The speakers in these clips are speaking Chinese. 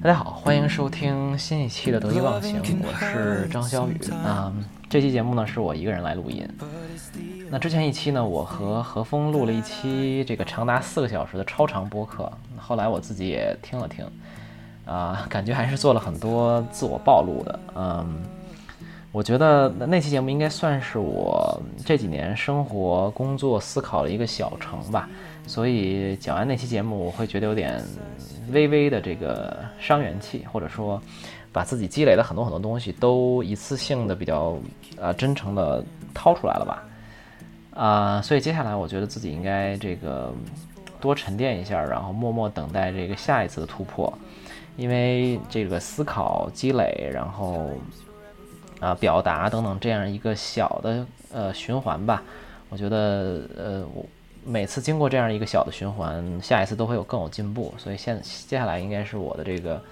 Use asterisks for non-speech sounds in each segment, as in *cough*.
大家好，欢迎收听新一期的得意忘形，我是张小雨。啊、这期节目呢是我一个人来录音。那之前一期呢，我和何峰录了一期这个长达四个小时的超长播客，后来我自己也听了听，啊、感觉还是做了很多自我暴露的。嗯，我觉得那期节目应该算是我这几年生活、工作、思考的一个小成吧。所以讲完那期节目，我会觉得有点微微的这个伤元气，或者说把自己积累的很多很多东西都一次性的比较呃真诚的掏出来了吧。啊、所以接下来我觉得自己应该这个多沉淀一下，然后默默等待这个下一次的突破，因为这个思考积累，然后啊、表达等等这样一个小的呃循环吧，我觉得呃我每次经过这样一个小的循环，下一次都会有更有进步，所以现接下来应该是我的这个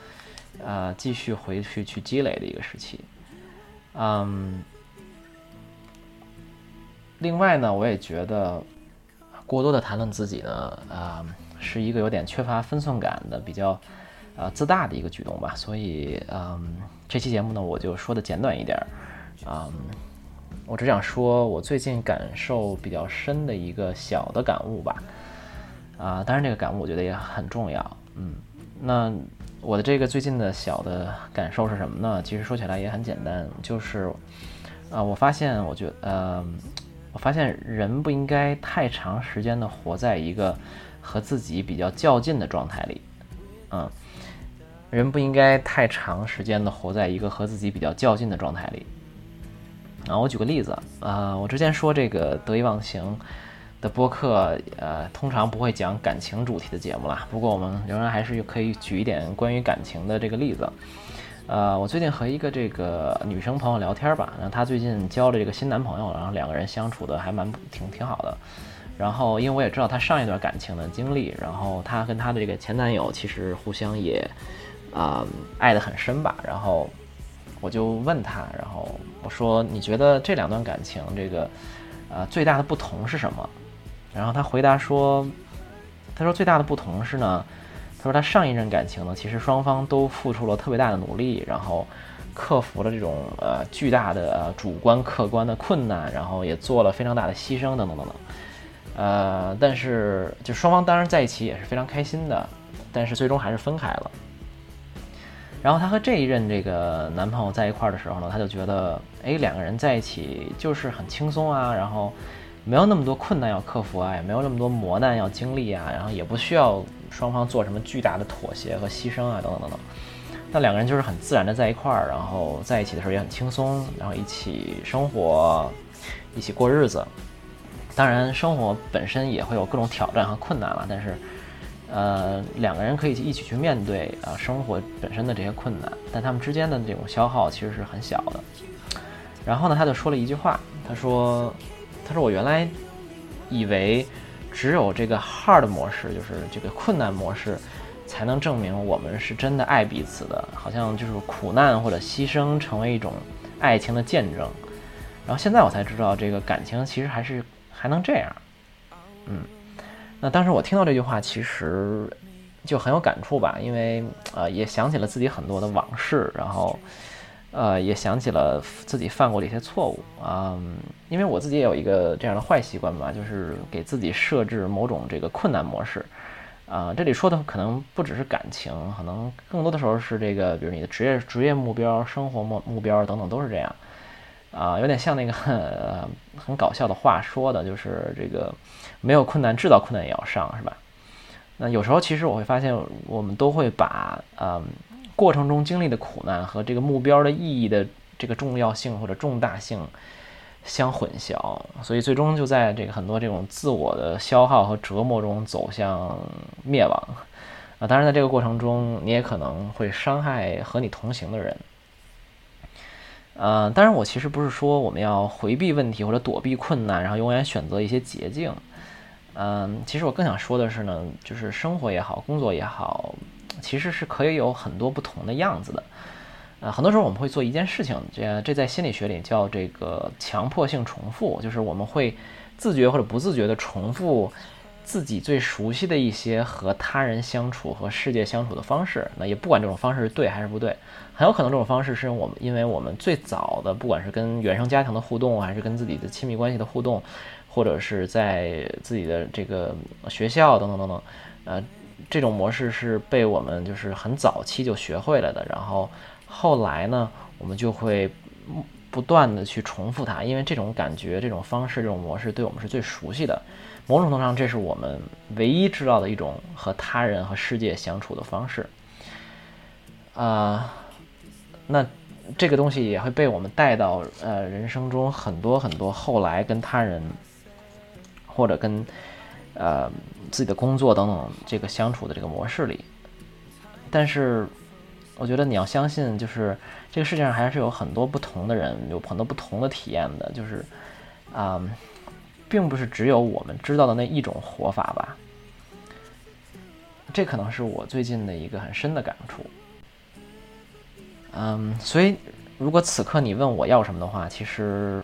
啊、继续回去去积累的一个时期，嗯。另外呢，我也觉得过多的谈论自己呢，啊、是一个有点缺乏分寸感的、比较呃自大的一个举动吧。所以，嗯，这期节目呢，我就说的简短一点儿，嗯，我只想说我最近感受比较深的一个小的感悟吧。啊、当然这个感悟我觉得也很重要，嗯，那我的这个最近的小的感受是什么呢？其实说起来也很简单，就是啊、我发现，我觉，呃，我发现人不应该太长时间的活在一个和自己比较较劲的状态里，嗯，人不应该太长时间的活在一个和自己比较较劲的状态里。啊，我举个例子，呃，我之前说这个得意忘形的播客，呃，通常不会讲感情主题的节目啦，不过我们仍然还是可以举一点关于感情的这个例子。呃，我最近和一个这个女生朋友聊天吧，然后她最近交了这个新男朋友，然后两个人相处的还蛮挺挺好的。然后因为我也知道她上一段感情的经历，然后她跟她的这个前男友其实互相也啊、爱得很深吧。然后我就问她，然后我说你觉得这两段感情这个呃最大的不同是什么？然后她回答说，她说最大的不同是呢。她说她上一任感情呢，其实双方都付出了特别大的努力，然后克服了这种呃巨大的呃主观客观的困难，然后也做了非常大的牺牲等等等等。呃，但是就双方当然在一起也是非常开心的，但是最终还是分开了。然后她和这一任这个男朋友在一块儿的时候呢，她就觉得，哎，两个人在一起就是很轻松啊，然后没有那么多困难要克服啊，也没有那么多磨难要经历啊，然后也不需要双方做什么巨大的妥协和牺牲啊，等等等等。那两个人就是很自然的在一块儿，然后在一起的时候也很轻松，然后一起生活，一起过日子。当然，生活本身也会有各种挑战和困难了，但是，呃，两个人可以一起去面对啊、生活本身的这些困难，但他们之间的这种消耗其实是很小的。然后呢，他就说了一句话，他说：“他说我原来以为只有这个 hard 模式，就是这个困难模式，才能证明我们是真的爱彼此的，好像就是苦难或者牺牲成为一种爱情的见证。然后现在我才知道，这个感情其实还是还能这样。嗯，那当时我听到这句话，其实就很有感触吧，因为呃也想起了自己很多的往事，然后。呃，也想起了自己犯过的一些错误啊、嗯，因为我自己也有一个这样的坏习惯吧，就是给自己设置某种这个困难模式啊、这里说的可能不只是感情，可能更多的时候是这个，比如你的职业职业目标、生活目目标等等都是这样啊、有点像那个很 *laughs* 很搞笑的话说的，就是这个没有困难，制造困难也要上，是吧？那有时候其实我会发现，我们都会把嗯。过程中经历的苦难和这个目标的意义的这个重要性或者重大性相混淆，所以最终就在这个很多这种自我的消耗和折磨中走向灭亡。啊，当然在这个过程中，你也可能会伤害和你同行的人。呃，当然我其实不是说我们要回避问题或者躲避困难，然后永远选择一些捷径。嗯，其实我更想说的是呢，就是生活也好，工作也好，其实是可以有很多不同的样子的。呃，很多时候我们会做一件事情，这这在心理学里叫这个强迫性重复，就是我们会自觉或者不自觉的重复自己最熟悉的一些和他人相处和世界相处的方式。那也不管这种方式是对还是不对，很有可能这种方式是我们因为我们最早的不管是跟原生家庭的互动，还是跟自己的亲密关系的互动，或者是在自己的这个学校等等等等，呃，这种模式是被我们就是很早期就学会了的。然后后来呢，我们就会。不断的去重复它，因为这种感觉、这种方式、这种模式对我们是最熟悉的。某种程度上，这是我们唯一知道的一种和他人和世界相处的方式。啊，那这个东西也会被我们带到呃人生中很多很多后来跟他人或者跟呃自己的工作等等这个相处的这个模式里。但是。我觉得你要相信，就是这个世界上还是有很多不同的人，有很多不同的体验的，就是，啊，并不是只有我们知道的那一种活法吧。这可能是我最近的一个很深的感触。嗯，所以如果此刻你问我要什么的话，其实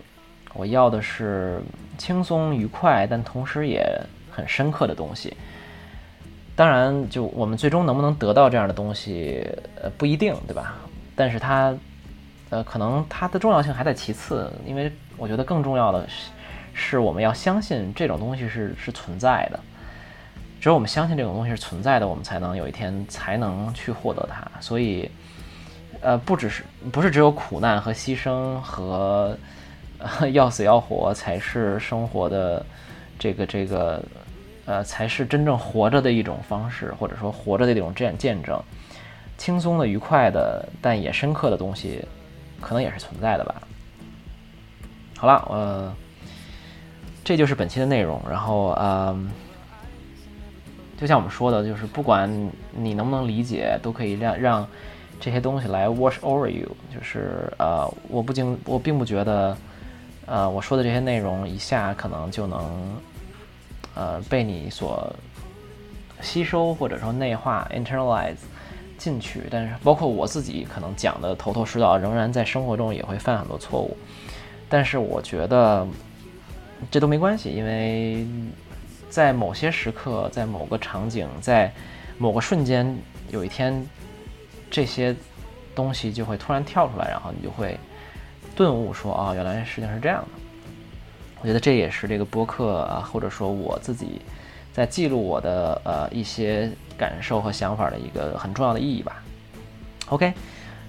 我要的是轻松愉快，但同时也很深刻的东西。当然，就我们最终能不能得到这样的东西，呃，不一定，对吧？但是它，呃，可能它的重要性还在其次，因为我觉得更重要的是，我们要相信这种东西是是存在的。只有我们相信这种东西是存在的，我们才能有一天才能去获得它。所以，呃，不只是不是只有苦难和牺牲和要死要活才是生活的这个这个。呃，才是真正活着的一种方式，或者说活着的一种这样见证，轻松的、愉快的，但也深刻的东西，可能也是存在的吧。好了，呃，这就是本期的内容。然后，嗯，就像我们说的，就是不管你能不能理解，都可以让让这些东西来 wash over you。就是呃，我不经，我并不觉得，呃，我说的这些内容一下可能就能。呃，被你所吸收或者说内化 *laughs* （internalize） 进去，但是包括我自己可能讲的头头是道，仍然在生活中也会犯很多错误。但是我觉得这都没关系，因为在某些时刻，在某个场景，在某个瞬间，有一天这些东西就会突然跳出来，然后你就会顿悟说：“啊，原来事情是这样的。”我觉得这也是这个播客啊，或者说我自己在记录我的呃一些感受和想法的一个很重要的意义吧。OK，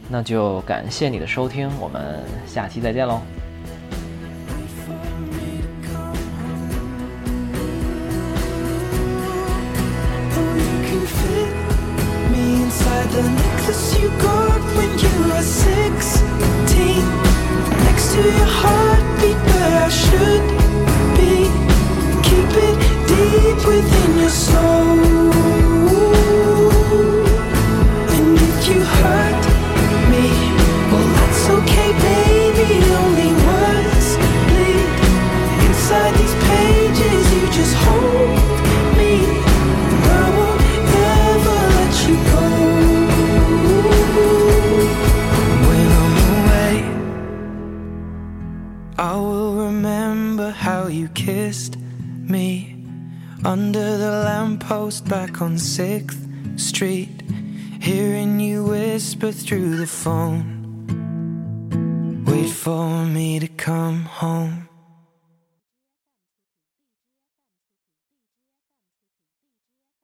那就感谢你的收听，我们下期再见喽。to your heartbeat through the phone. Wait for me to come home.